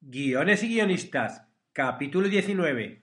Guiones y guionistas, capítulo 19.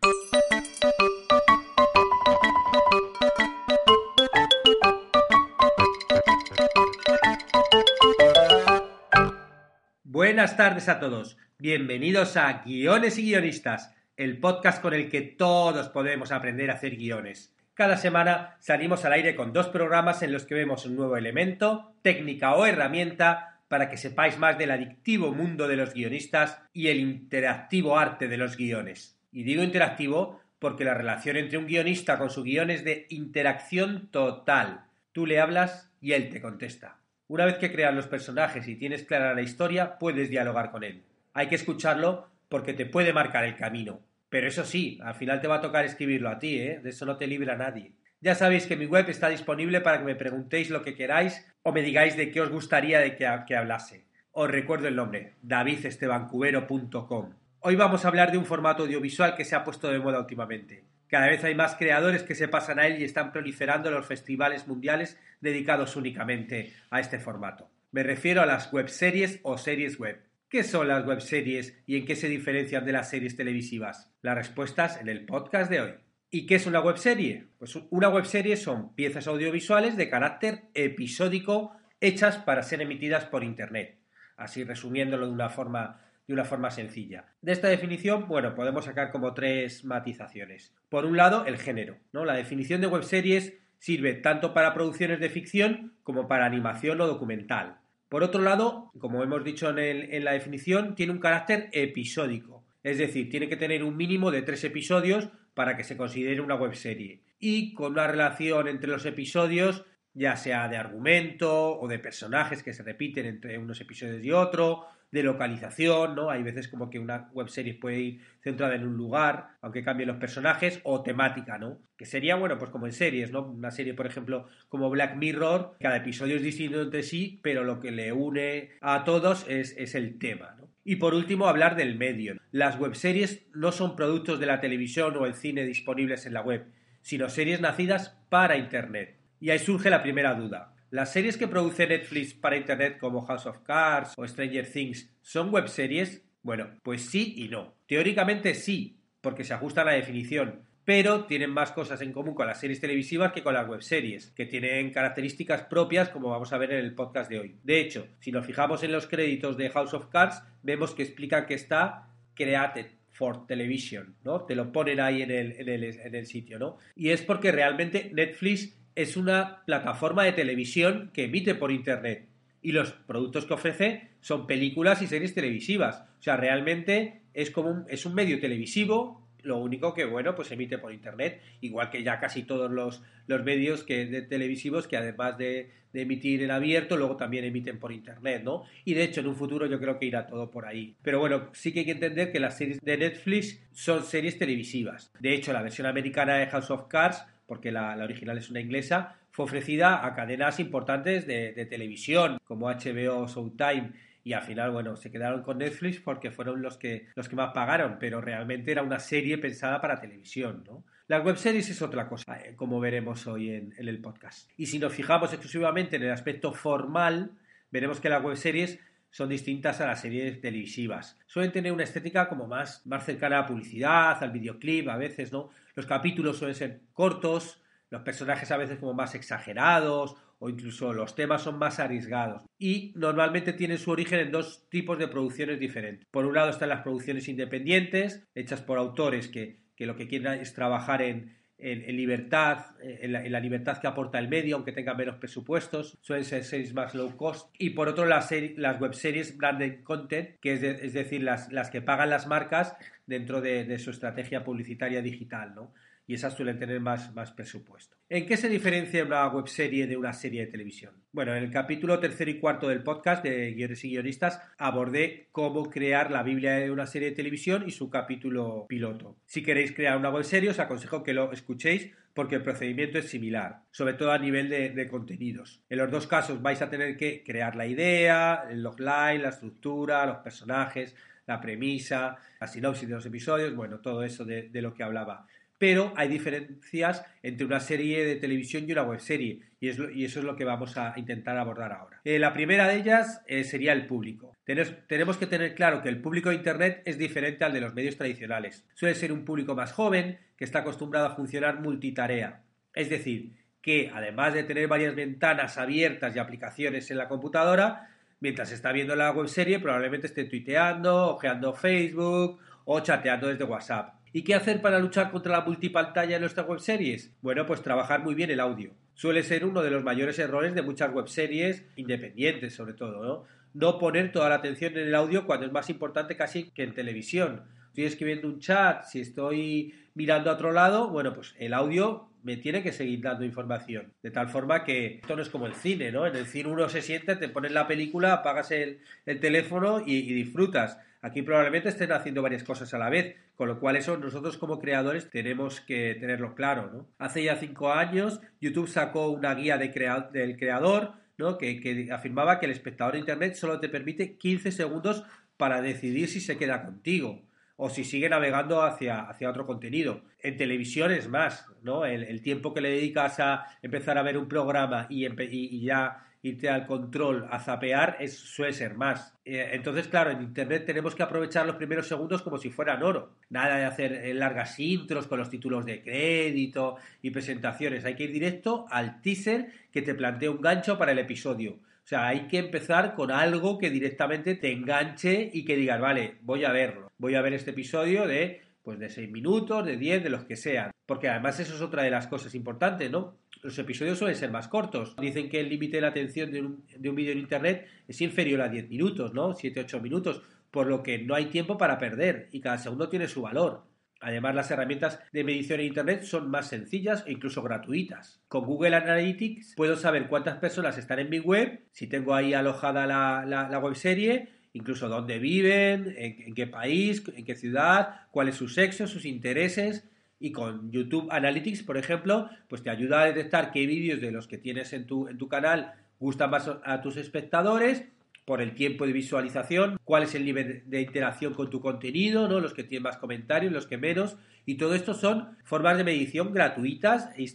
Buenas tardes a todos. Bienvenidos a Guiones y guionistas, el podcast con el que todos podemos aprender a hacer guiones. Cada semana salimos al aire con dos programas en los que vemos un nuevo elemento, técnica o herramienta para que sepáis más del adictivo mundo de los guionistas y el interactivo arte de los guiones. Y digo interactivo porque la relación entre un guionista con su guion es de interacción total. Tú le hablas y él te contesta. Una vez que creas los personajes y tienes clara la historia, puedes dialogar con él. Hay que escucharlo porque te puede marcar el camino. Pero eso sí, al final te va a tocar escribirlo a ti, ¿eh? De eso no te libra nadie. Ya sabéis que mi web está disponible para que me preguntéis lo que queráis o me digáis de qué os gustaría de que, hablase. Os recuerdo el nombre, davidestebancubero.com. Hoy vamos a hablar de un formato audiovisual que se ha puesto de moda últimamente. Cada vez hay más creadores que se pasan a él y están proliferando los festivales mundiales dedicados únicamente a este formato. Me refiero a las webseries o series web. ¿Qué son las webseries y en qué se diferencian de las series televisivas? Las respuestas en el podcast de hoy. ¿Y qué es una webserie? Pues una webserie son piezas audiovisuales de carácter episódico hechas para ser emitidas por Internet. Así resumiéndolo de una forma, de una forma sencilla. De esta definición, bueno, podemos sacar como tres matizaciones. Por un lado, el género. ¿no? La definición de webseries sirve tanto para producciones de ficción como para animación o documental. Por otro lado, como hemos dicho en, en la definición, tiene un carácter episódico. Es decir, tiene que tener un mínimo de tres episodios para que se considere una webserie. Y con una relación entre los episodios, ya sea de argumento o de personajes que se repiten entre unos episodios y otro, de localización, ¿no? Hay veces como que una webserie puede ir centrada en un lugar, aunque cambien los personajes, o temática, ¿no? Que sería, bueno, pues como en series, ¿no? Una serie, por ejemplo, como Black Mirror, cada episodio es distinto entre sí, pero lo que le une a todos es, es el tema, ¿no? Y por último, hablar del medio. Las webseries no son productos de la televisión o el cine disponibles en la web, sino series nacidas para Internet. Y ahí surge la primera duda. ¿Las series que produce Netflix para Internet como House of Cards o Stranger Things son webseries? Bueno, pues sí y no. Teóricamente sí, porque se ajusta a la definición, pero tienen más cosas en común con las series televisivas que con las webseries, que tienen características propias como vamos a ver en el podcast de hoy. De hecho, si nos fijamos en los créditos de House of Cards, vemos que explica que está created for television, ¿no? Te lo ponen ahí en el sitio, ¿no? Y es porque realmente Netflix es una plataforma de televisión que emite por Internet y los productos que ofrece son películas y series televisivas. O sea, realmente es como un, es un medio televisivo lo único que, bueno, pues emite por Internet, igual que ya casi todos los, los medios que, de televisivos que además de, de, emitir en abierto, luego también emiten por Internet, ¿no? Y de hecho, en un futuro yo creo que irá todo por ahí. Pero bueno, sí que hay que entender que las series de Netflix son series televisivas. De hecho, la versión americana de House of Cards, porque la, original es una inglesa, fue ofrecida a cadenas importantes de, televisión, como HBO, Showtime, y al final, bueno, se quedaron con Netflix porque fueron los que, los que más pagaron, pero realmente era una serie pensada para televisión, ¿no? Las webseries es otra cosa, eh, como veremos hoy en, en, el podcast. Y si nos fijamos exclusivamente en el aspecto formal, veremos que las webseries son distintas a las series televisivas. Suelen tener una estética como más, más cercana a la publicidad, al videoclip, a veces, ¿no? Los capítulos suelen ser cortos, los personajes a veces como más exagerados o incluso los temas son más arriesgados y normalmente tienen su origen en dos tipos de producciones diferentes. Por un lado están las producciones independientes, hechas por autores que, que lo que quieren es trabajar en, en, libertad, en la, libertad que aporta el medio, aunque tengan menos presupuestos, suelen ser series más low cost. Y por otro, las, las webseries branded content, que es, de, es decir, las, las, que pagan las marcas dentro de, de su estrategia publicitaria digital, ¿no? Y esas suelen tener más, más presupuesto. ¿En qué se diferencia una webserie de una serie de televisión? Bueno, en el capítulo tercero y cuarto del podcast de Guiones y Guionistas abordé cómo crear la Biblia de una serie de televisión y su capítulo piloto. Si queréis crear una webserie, os aconsejo que lo escuchéis porque el procedimiento es similar, sobre todo a nivel de, contenidos. En los dos casos vais a tener que crear la idea, el logline, la estructura, los personajes, la premisa, la sinopsis de los episodios, bueno, todo eso de lo que hablaba pero hay diferencias entre una serie de televisión y una webserie, y, y eso es lo que vamos a intentar abordar ahora. Eh, la primera de ellas eh, sería el público. Tenemos, tenemos que tener claro que el público de Internet es diferente al de los medios tradicionales. Suele ser un público más joven, que está acostumbrado a funcionar multitarea. Es decir, que además de tener varias ventanas abiertas y aplicaciones en la computadora, mientras está viendo la webserie probablemente esté tuiteando, ojeando Facebook o chateando desde WhatsApp. ¿Y qué hacer para luchar contra la multipantalla en nuestras webseries? Bueno, pues trabajar muy bien el audio. Suele ser uno de los mayores errores de muchas webseries independientes, sobre todo, ¿no? No poner toda la atención en el audio cuando es más importante casi que en televisión. Estoy escribiendo un chat, si estoy mirando a otro lado, bueno, pues el audio me tiene que seguir dando información. De tal forma que esto no es como el cine, ¿no? En el cine uno se siente, te pones la película, apagas el, el teléfono y, y disfrutas. Aquí probablemente estén haciendo varias cosas a la vez, con lo cual eso nosotros como creadores tenemos que tenerlo claro. ¿no? Hace ya cinco años YouTube sacó una guía de del creador ¿no? que, que afirmaba que el espectador de Internet solo te permite 15 segundos para decidir si se queda contigo o si sigue navegando hacia, hacia otro contenido. En televisión es más, ¿no? El, tiempo que le dedicas a empezar a ver un programa y ya irte al control a zapear es, suele ser más. Eh, entonces, claro, en Internet tenemos que aprovechar los primeros segundos como si fueran oro. Nada de hacer eh, largas intros con los títulos de crédito y presentaciones. Hay que ir directo al teaser que te plantea un gancho para el episodio. O sea, hay que empezar con algo que directamente te enganche y que digas, vale, voy a verlo. Voy a ver este episodio de pues de 6 minutos, de 10, de los que sean. Porque además eso es otra de las cosas importantes, ¿no? Los episodios suelen ser más cortos. Dicen que el límite de la atención de un, de un vídeo en Internet es inferior a 10 minutos, ¿no? 7, 8 minutos, por lo que no hay tiempo para perder y cada segundo tiene su valor. Además, las herramientas de medición en Internet son más sencillas e incluso gratuitas. Con Google Analytics puedo saber cuántas personas están en mi web, si tengo ahí alojada la, webserie incluso dónde viven, en, qué país, en qué ciudad, cuál es su sexo, sus intereses. Y con YouTube Analytics, por ejemplo, pues te ayuda a detectar qué vídeos de los que tienes en tu canal gustan más a tus espectadores por el tiempo de visualización, cuál es el nivel de interacción con tu contenido, ¿no? los que tienen más comentarios, los que menos, y todo esto son formas de medición gratuitas y,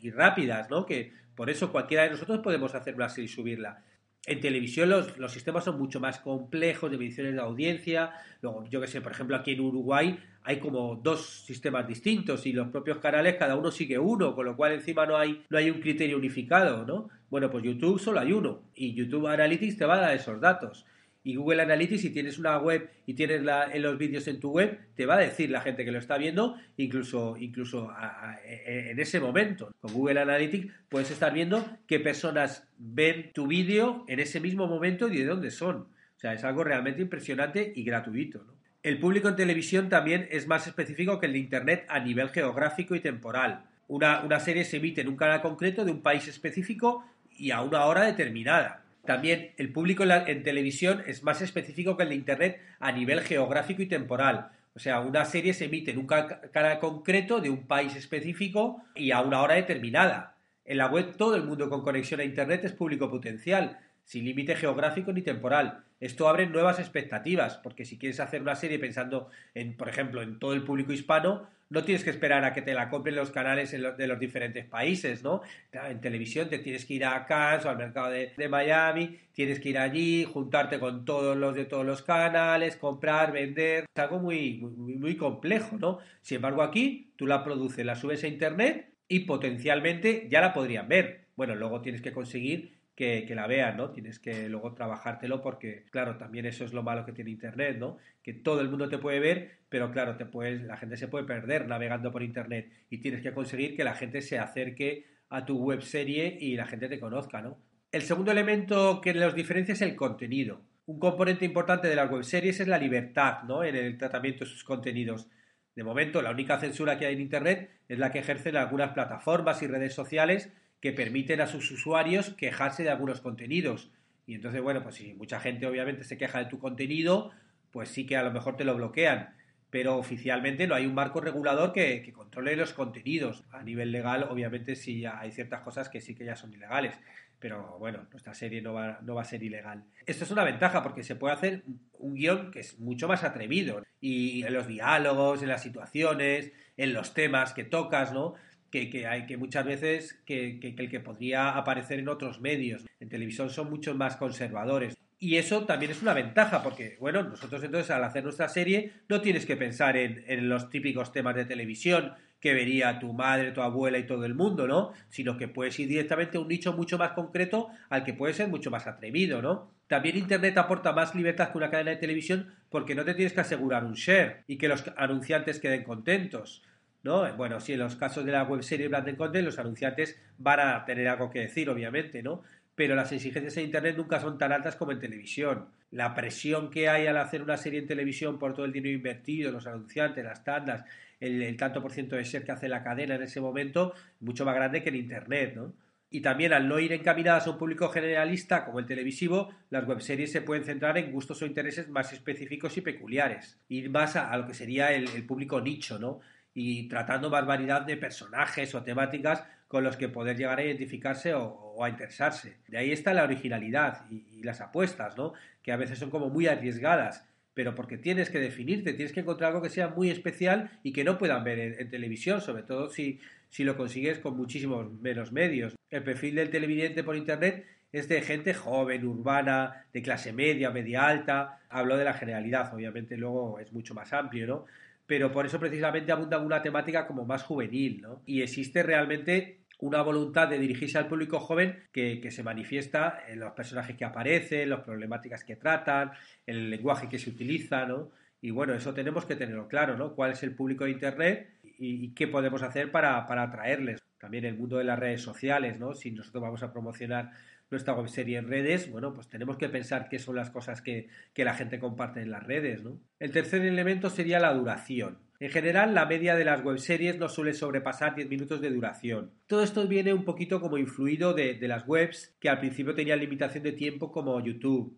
y, rápidas, ¿no? que por eso cualquiera de nosotros podemos hacerlo así y subirla. En televisión los, los, sistemas son mucho más complejos de mediciones de audiencia. Luego, yo que sé, por ejemplo, aquí en Uruguay hay como dos sistemas distintos y los propios canales cada uno sigue uno, con lo cual encima no hay, no hay un criterio unificado, ¿no? Bueno, pues YouTube solo hay uno y YouTube Analytics te va a dar esos datos. Y Google Analytics, si tienes una web y tienes la, en los vídeos en tu web, te va a decir la gente que lo está viendo, incluso, incluso a, en ese momento. Con Google Analytics puedes estar viendo qué personas ven tu vídeo en ese mismo momento y de dónde son. O sea, es algo realmente impresionante y gratuito. El público en televisión también es más específico que el de Internet a nivel geográfico y temporal. Una, una serie se emite en un canal concreto de un país específico y a una hora determinada. También el público en, la, en, televisión es más específico que el de Internet a nivel geográfico y temporal. O sea, una serie se emite en un canal concreto de un país específico y a una hora determinada. En la web todo el mundo con conexión a Internet es público potencial, sin límite geográfico ni temporal. Esto abre nuevas expectativas, porque si quieres hacer una serie pensando en, por ejemplo, en todo el público hispano, no tienes que esperar a que te la compren los canales de los diferentes países, ¿no? En televisión te tienes que ir a Cannes o al mercado de, de, Miami, tienes que ir allí, juntarte con todos los de todos los canales, comprar, vender, es algo muy, muy, muy complejo, ¿no? Sin embargo, aquí tú la produces, la subes a internet y potencialmente ya la podrían ver. Bueno, luego tienes que conseguir que, la vean, ¿no? Tienes que luego trabajártelo porque, claro, también eso es lo malo que tiene Internet, ¿no? Que todo el mundo te puede ver, pero claro, te puedes, la gente se puede perder navegando por Internet y tienes que conseguir que la gente se acerque a tu web serie y la gente te conozca, ¿no? El segundo elemento que los diferencia es el contenido. Un componente importante de las web series es la libertad, ¿no? En el tratamiento de sus contenidos. De momento, la única censura que hay en Internet es la que ejercen algunas plataformas y redes sociales que permiten a sus usuarios quejarse de algunos contenidos. Y entonces, bueno, pues si mucha gente obviamente se queja de tu contenido, pues sí que a lo mejor te lo bloquean. Pero oficialmente no hay un marco regulador que, controle los contenidos. A nivel legal, obviamente, sí hay ciertas cosas que sí que ya son ilegales. Pero bueno, nuestra serie no va, no va a ser ilegal. Esto es una ventaja porque se puede hacer un guion que es mucho más atrevido. Y en los diálogos, en las situaciones, en los temas que tocas, ¿no? Que, hay que muchas veces que, el que podría aparecer en otros medios. En televisión son mucho más conservadores. Y eso también es una ventaja, porque, bueno, nosotros entonces al hacer nuestra serie no tienes que pensar en, en, los típicos temas de televisión que vería tu madre, tu abuela y todo el mundo, ¿no? Sino que puedes ir directamente a un nicho mucho más concreto al que puede ser mucho más atrevido, ¿no? También Internet aporta más libertad que una cadena de televisión porque no te tienes que asegurar un share y que los anunciantes queden contentos. ¿No? Bueno, sí, en los casos de la webserie Branded Content, los anunciantes van a tener algo que decir, obviamente, ¿no? Pero las exigencias en Internet nunca son tan altas como en televisión. La presión que hay al hacer una serie en televisión por todo el dinero invertido, los anunciantes, las tandas, el, tanto por ciento de ser que hace la cadena en ese momento, mucho más grande que en Internet, ¿no? Y también al no ir encaminadas a un público generalista como el televisivo, las webseries se pueden centrar en gustos o intereses más específicos y peculiares. Ir más a, lo que sería el público nicho, ¿no? Y tratando más variedad de personajes o temáticas con los que poder llegar a identificarse o, a interesarse. De ahí está la originalidad y, las apuestas, ¿no? Que a veces son como muy arriesgadas, pero porque tienes que definirte, tienes que encontrar algo que sea muy especial y que no puedan ver en, televisión, sobre todo si, si lo consigues con muchísimos menos medios. El perfil del televidente por internet es de gente joven, urbana, de clase media, media alta. Hablo de la generalidad, obviamente luego es mucho más amplio, ¿no? Pero por eso precisamente abunda una temática como más juvenil, ¿no? Y existe realmente una voluntad de dirigirse al público joven que, se manifiesta en los personajes que aparecen, las problemáticas que tratan, el lenguaje que se utiliza, ¿no? Y bueno, eso tenemos que tenerlo claro, ¿no? ¿Cuál es el público de Internet y, qué podemos hacer para, para atraerles? También el mundo de las redes sociales, ¿no? Si nosotros vamos a promocionar nuestra webserie en redes, bueno, pues tenemos que pensar qué son las cosas que, la gente comparte en las redes, ¿no? El tercer elemento sería la duración. En general, la media de las webseries no suele sobrepasar 10 minutos de duración. Todo esto viene un poquito como influido de, de las webs que al principio tenían limitación de tiempo como YouTube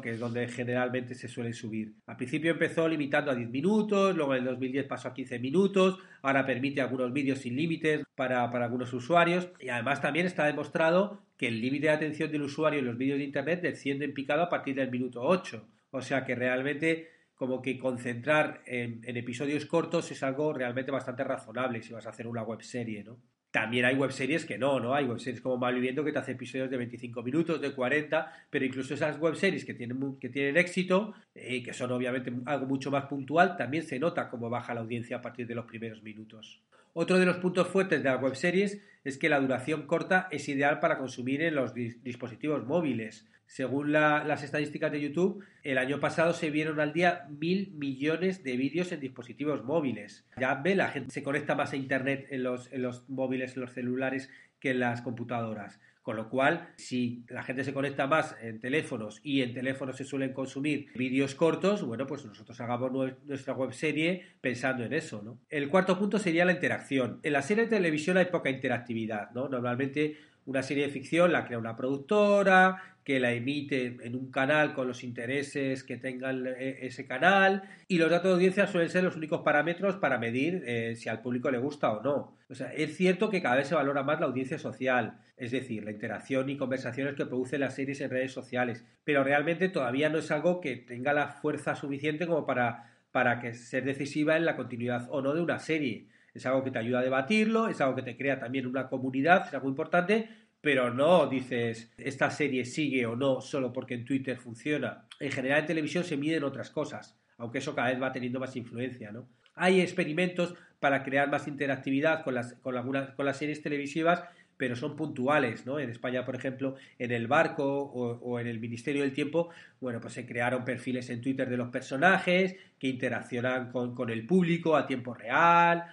que es donde generalmente se suele subir. Al principio empezó limitando a 10 minutos, luego en el 2010 pasó a 15 minutos, ahora permite algunos vídeos sin límites para, algunos usuarios y además también está demostrado que el límite de atención del usuario en los vídeos de Internet desciende en picado a partir del minuto 8. O sea que realmente como que concentrar en, en, episodios cortos es algo realmente bastante razonable si vas a hacer una web serie, ¿no? También hay webseries que no, ¿no? Hay webseries como Malviviendo que te hace episodios de 25 minutos, de 40, pero incluso esas webseries que tienen, que tienen éxito, y eh, que son obviamente algo mucho más puntual, también se nota cómo baja la audiencia a partir de los primeros minutos. Otro de los puntos fuertes de las webseries es que la duración corta es ideal para consumir en los dispositivos móviles. Según las estadísticas de YouTube, el año pasado se vieron al día mil millones de vídeos en dispositivos móviles. Ya ve, la gente se conecta más a Internet en los, en los móviles, en los celulares, que en las computadoras. Con lo cual, si la gente se conecta más en teléfonos y en teléfonos se suelen consumir vídeos cortos, bueno, pues nosotros hagamos nuestra web serie pensando en eso, ¿no? El cuarto punto sería la interacción. En la serie de televisión hay poca interactividad, ¿no? Normalmente una serie de ficción la crea una productora, que la emite en un canal con los intereses que tenga eh, ese canal y los datos de audiencia suelen ser los únicos parámetros para medir eh, si al público le gusta o no. O sea, es cierto que cada vez se valora más la audiencia social, es decir, la interacción y conversaciones que producen las series en redes sociales, pero realmente todavía no es algo que tenga la fuerza suficiente como para, para que ser decisiva en la continuidad o no de una serie es algo que te ayuda a debatirlo, es algo que te crea también una comunidad, es algo importante, pero no dices esta serie sigue o no solo porque en Twitter funciona. En general en televisión se miden otras cosas, aunque eso cada vez va teniendo más influencia, ¿no? Hay experimentos para crear más interactividad con las, con algunas, con las series televisivas, pero son puntuales, ¿no? En España, por ejemplo, en El Barco o, en el Ministerio del Tiempo, bueno, pues se crearon perfiles en Twitter de los personajes que interaccionan con, con el público a tiempo real,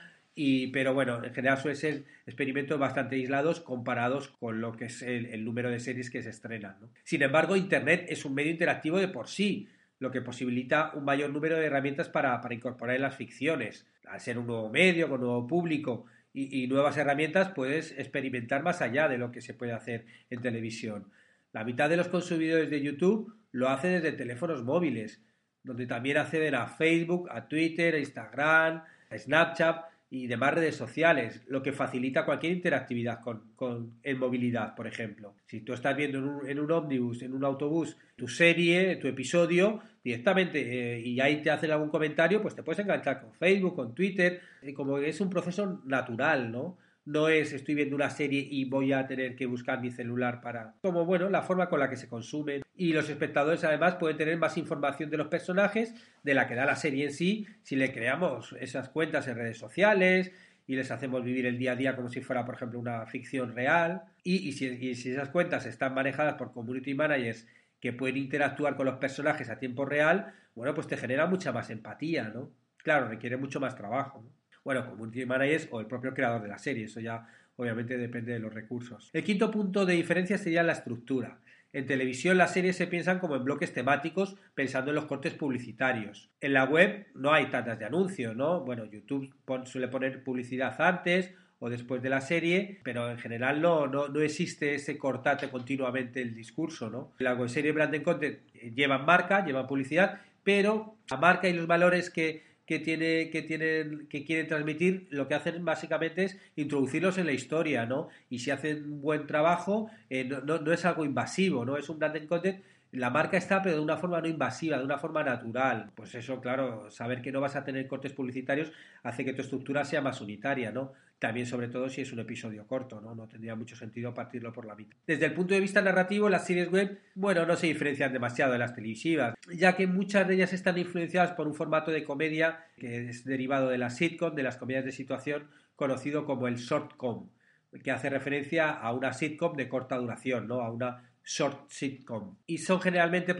pero bueno, en general suelen ser experimentos bastante aislados comparados con lo que es el, número de series que se estrenan. Sin embargo, Internet es un medio interactivo de por sí. lo que posibilita un mayor número de herramientas para, incorporar las ficciones. Al ser un nuevo medio, con nuevo público y, nuevas herramientas, puedes experimentar más allá de lo que se puede hacer en televisión. La mitad de los consumidores de YouTube lo hace desde teléfonos móviles, donde también acceden a Facebook, a Twitter, a Instagram, a Snapchat y demás redes sociales, lo que facilita cualquier interactividad con, en movilidad, por ejemplo. Si tú estás viendo en un, en un ómnibus, en un autobús, tu serie, tu episodio, directamente, eh, y ahí te hacen algún comentario, pues te puedes enganchar con Facebook, con Twitter, y como es un proceso natural, ¿no? No es estoy viendo una serie y voy a tener que buscar mi celular para... Como bueno, la forma con la que se consumen. Y los espectadores además pueden tener más información de los personajes de la que da la serie en sí si le creamos esas cuentas en redes sociales y les hacemos vivir el día a día como si fuera, por ejemplo, una ficción real. Y, si, y si esas cuentas están manejadas por community managers que pueden interactuar con los personajes a tiempo real, bueno, pues te genera mucha más empatía, ¿no? Claro, requiere mucho más trabajo. ¿no? Bueno, community managers o el propio creador de la serie. Eso ya obviamente depende de los recursos. El quinto punto de diferencia sería la estructura. En televisión las series se piensan como en bloques temáticos pensando en los cortes publicitarios. En la web no hay tantas de anuncios, ¿no? Bueno, YouTube suele poner publicidad antes o después de la serie, pero en general no, no, no existe ese cortate continuamente el discurso, ¿no? La web serie Branding Content llevan marca, llevan publicidad, pero la marca y los valores que que, tiene, que, tienen, que quieren transmitir, lo que hacen básicamente es introducirlos en la historia, ¿no? Y si hacen un buen trabajo, eh, no, no, es algo invasivo, ¿no? Es un branding content la marca está, pero de una forma no invasiva, de una forma natural. Pues eso, claro, saber que no vas a tener cortes publicitarios hace que tu estructura sea más unitaria, ¿no? También, sobre todo, si es un episodio corto, ¿no? Tendría mucho sentido partirlo por la mitad. Desde el punto de vista narrativo, las series web, bueno, no se diferencian demasiado de las televisivas, ya que muchas de ellas están influenciadas por un formato de comedia que es derivado de la sitcom, de las comedias de situación, conocido como el shortcom, que hace referencia a una sitcom de corta duración, ¿no? A una short sitcom. Y son generalmente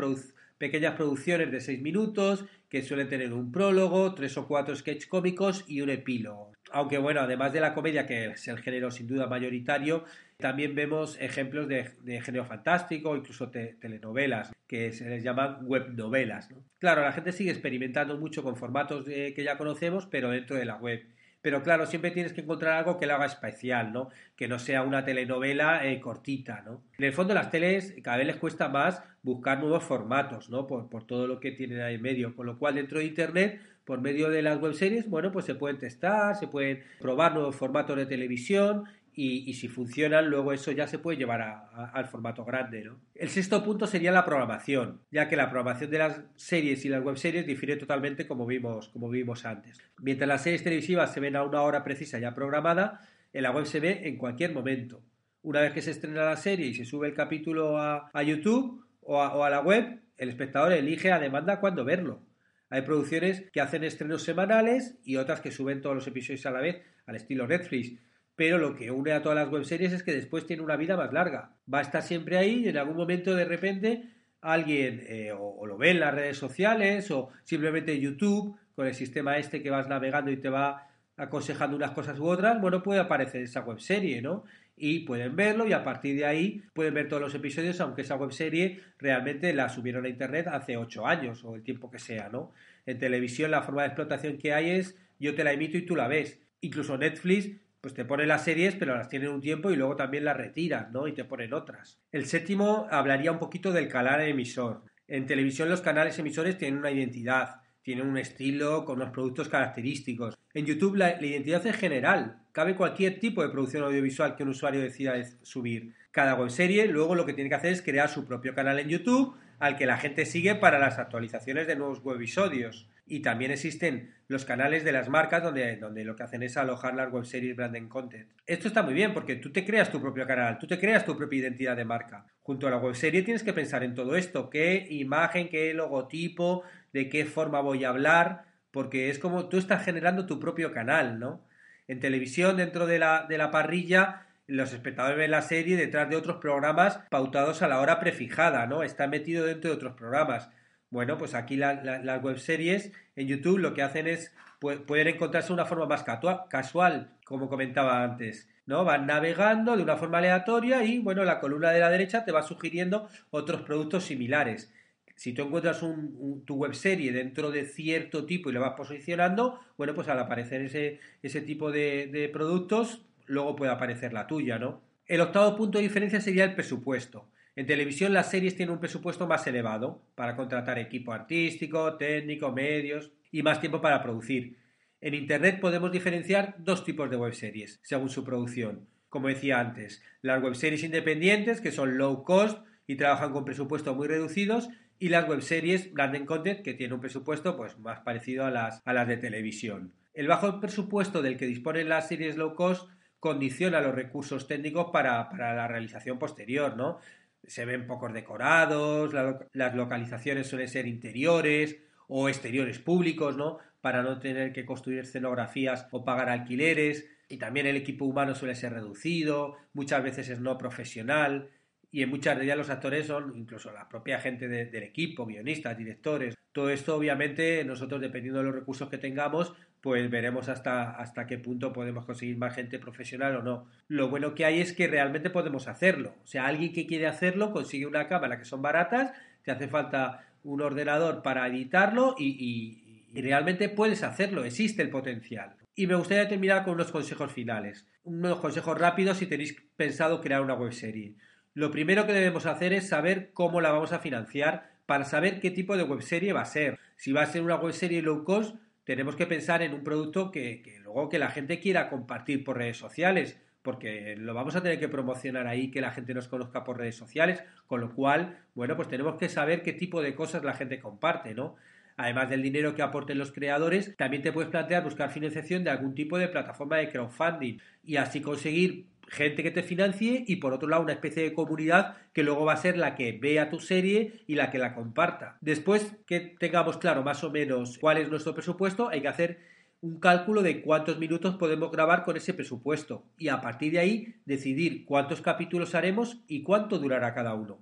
pequeñas producciones de seis minutos que suelen tener un prólogo, tres o cuatro sketches cómicos y un epílogo. Aunque bueno, además de la comedia, que es el género sin duda mayoritario, también vemos ejemplos de, género fantástico, incluso telenovelas, que se les llaman webnovelas. ¿no? Claro, la gente sigue experimentando mucho con formatos que ya conocemos, pero dentro de la web. Pero claro, siempre tienes que encontrar algo que lo haga especial, ¿no? Que no sea una telenovela eh, cortita, ¿no? En el fondo las teles cada vez les cuesta más buscar nuevos formatos, ¿no? Por, por todo lo que tienen ahí en medio. Con lo cual dentro de Internet, por medio de las webseries, bueno, pues se pueden testar, se pueden probar nuevos formatos de televisión y, si funcionan, luego eso ya se puede llevar al formato grande. ¿no? El sexto punto sería la programación, ya que la programación de las series y las webseries difiere totalmente como vimos, como vimos antes. Mientras las series televisivas se ven a una hora precisa ya programada, en la web se ve en cualquier momento. Una vez que se estrena la serie y se sube el capítulo a, YouTube a, o a la web, el espectador elige a demanda cuándo verlo. Hay producciones que hacen estrenos semanales y otras que suben todos los episodios a la vez, al estilo Netflix pero lo que une a todas las webseries es que después tiene una vida más larga. Va a estar siempre ahí y en algún momento de repente alguien eh, o, lo ve en las redes sociales o simplemente YouTube con el sistema este que vas navegando y te va aconsejando unas cosas u otras, bueno, puede aparecer esa webserie, ¿no? Y pueden verlo y a partir de ahí pueden ver todos los episodios, aunque esa webserie realmente la subieron a internet hace ocho años o el tiempo que sea, ¿no? En televisión la forma de explotación que hay es yo te la emito y tú la ves. Incluso Netflix pues te pone las series, pero las tienen un tiempo y luego también las retiran, ¿no? Y te ponen otras. El séptimo hablaría un poquito del canal emisor. En televisión los canales emisores tienen una identidad, tienen un estilo con unos productos característicos. En YouTube la, identidad es general, cabe cualquier tipo de producción audiovisual que un usuario decida subir. Cada webserie luego lo que tiene que hacer es crear su propio canal en YouTube al que la gente sigue para las actualizaciones de nuevos webisodios. Y también existen los canales de las marcas donde, donde lo que hacen es alojar las webseries branding content. Esto está muy bien porque tú te creas tu propio canal, tú te creas tu propia identidad de marca. Junto a la webserie tienes que pensar en todo esto, qué imagen, qué logotipo, de qué forma voy a hablar, porque es como tú estás generando tu propio canal, ¿no? En televisión, dentro de la, de la parrilla, los espectadores ven la serie detrás de otros programas pautados a la hora prefijada, ¿no? Está metido dentro de otros programas. Bueno, pues aquí las webseries en YouTube lo que hacen es pueden encontrarse una forma más casual, como comentaba antes. ¿no? Van navegando de una forma aleatoria y, bueno, la columna de la derecha te va sugiriendo otros productos similares. Si tú encuentras un, tu webserie dentro de cierto tipo y lo vas posicionando, bueno, pues al aparecer ese, ese tipo de, de productos, luego puede aparecer la tuya, ¿no? El octavo punto de diferencia sería el presupuesto. En televisión las series tienen un presupuesto más elevado para contratar equipo artístico, técnico, medios y más tiempo para producir. En Internet podemos diferenciar dos tipos de webseries, según su producción. Como decía antes, las webseries independientes, que son low cost y trabajan con presupuestos muy reducidos, y las webseries branded content, que tienen un presupuesto pues, más parecido a las, a las de televisión. El bajo presupuesto del que disponen las series low cost condiciona los recursos técnicos para, para la realización posterior, ¿no? se ven pocos decorados, las localizaciones suelen ser interiores o exteriores públicos, ¿no? Para no tener que construir escenografías o pagar alquileres. Y también el equipo humano suele ser reducido, muchas veces es no profesional y en muchas de ellas los actores son incluso la propia gente del equipo, guionistas, directores. Todo esto obviamente nosotros dependiendo de los recursos que tengamos pues veremos hasta, hasta qué punto podemos conseguir más gente profesional o no. Lo bueno que hay es que realmente podemos hacerlo. O sea, alguien que quiere hacerlo consigue una cámara que son baratas, te hace falta un ordenador para editarlo y, realmente puedes hacerlo, existe el potencial. Y me gustaría terminar con unos consejos finales, unos consejos rápidos si tenéis pensado crear una webserie. Lo primero que debemos hacer es saber cómo la vamos a financiar para saber qué tipo de webserie va a ser. Si va a ser una webserie low cost, tenemos que pensar en un producto que, luego que la gente quiera compartir por redes sociales, porque lo vamos a tener que promocionar ahí, que la gente nos conozca por redes sociales, con lo cual, bueno, pues tenemos que saber qué tipo de cosas la gente comparte, ¿no? Además del dinero que aporten los creadores, también te puedes plantear buscar financiación de algún tipo de plataforma de crowdfunding y así conseguir gente que te financie y por otro lado una especie de comunidad que luego va a ser la que vea tu serie y la que la comparta. Después que tengamos claro más o menos cuál es nuestro presupuesto, hay que hacer un cálculo de cuántos minutos podemos grabar con ese presupuesto y a partir de ahí decidir cuántos capítulos haremos y cuánto durará cada uno.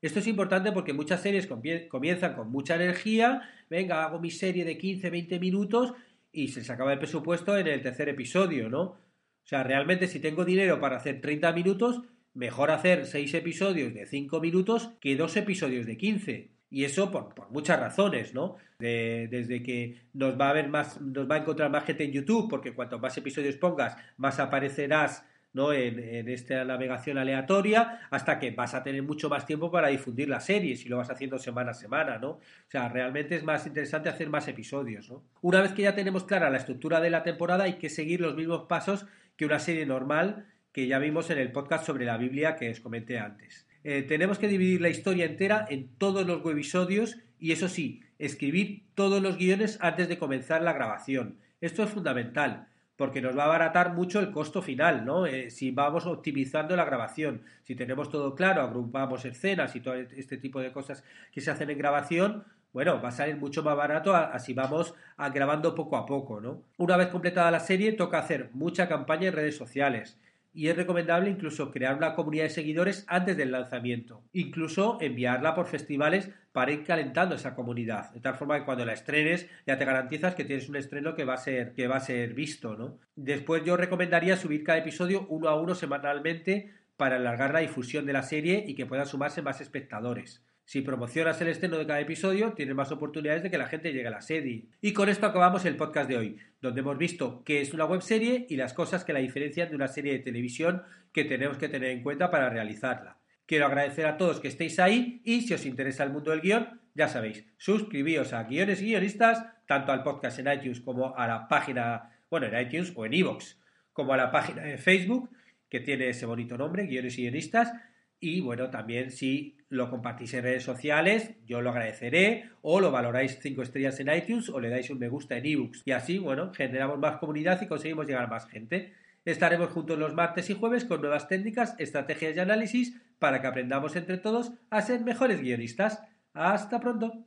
Esto es importante porque muchas series comienzan con mucha energía, venga, hago mi serie de 15, 20 minutos y se les acaba el presupuesto en el tercer episodio, ¿no? O sea, realmente si tengo dinero para hacer 30 minutos, mejor hacer 6 episodios de 5 minutos que 2 episodios de 15. Y eso por, muchas razones, ¿no? desde que nos va a ver más, nos va a encontrar más gente en YouTube, porque cuanto más episodios pongas, más aparecerás ¿no? En, en, esta navegación aleatoria, hasta que vas a tener mucho más tiempo para difundir la serie, si lo vas haciendo semana a semana, ¿no? O sea, realmente es más interesante hacer más episodios, ¿no? Una vez que ya tenemos clara la estructura de la temporada, hay que seguir los mismos pasos que una serie normal que ya vimos en el podcast sobre la Biblia que os comenté antes. Eh, tenemos que dividir la historia entera en todos los webisodios y eso sí, escribir todos los guiones antes de comenzar la grabación. Esto es fundamental porque nos va a abaratar mucho el costo final, ¿no? Eh, si vamos optimizando la grabación, si tenemos todo claro, agrupamos escenas y todo este tipo de cosas que se hacen en grabación, bueno, va a salir mucho más barato así vamos grabando poco a poco, ¿no? Una vez completada la serie, toca hacer mucha campaña en redes sociales. Y es recomendable incluso crear una comunidad de seguidores antes del lanzamiento. Incluso enviarla por festivales para ir calentando esa comunidad. De tal forma que cuando la estrenes ya te garantizas que tienes un estreno que va a ser, que va a ser visto, ¿no? Después yo recomendaría subir cada episodio uno a uno semanalmente para alargar la difusión de la serie y que puedan sumarse más espectadores. Si promocionas el estreno de cada episodio, tienes más oportunidades de que la gente llegue a la serie. Y con esto acabamos el podcast de hoy, donde hemos visto qué es una webserie y las cosas que la diferencian de una serie de televisión que tenemos que tener en cuenta para realizarla. Quiero agradecer a todos que estéis ahí y si os interesa el mundo del guion, ya sabéis, suscribíos a Guiones y Guionistas, tanto al podcast en iTunes como a la página, bueno, en iTunes o en iVoox, como a la página de Facebook, que tiene ese bonito nombre, Guiones y Guionistas, y bueno, también si lo compartís en redes sociales, yo lo agradeceré, o lo valoráis 5 estrellas en iTunes o le dais un me gusta en ebooks. Y así, bueno, generamos más comunidad y conseguimos llegar a más gente. Estaremos juntos los martes y jueves con nuevas técnicas, estrategias y análisis para que aprendamos entre todos a ser mejores guionistas. Hasta pronto.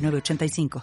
906985.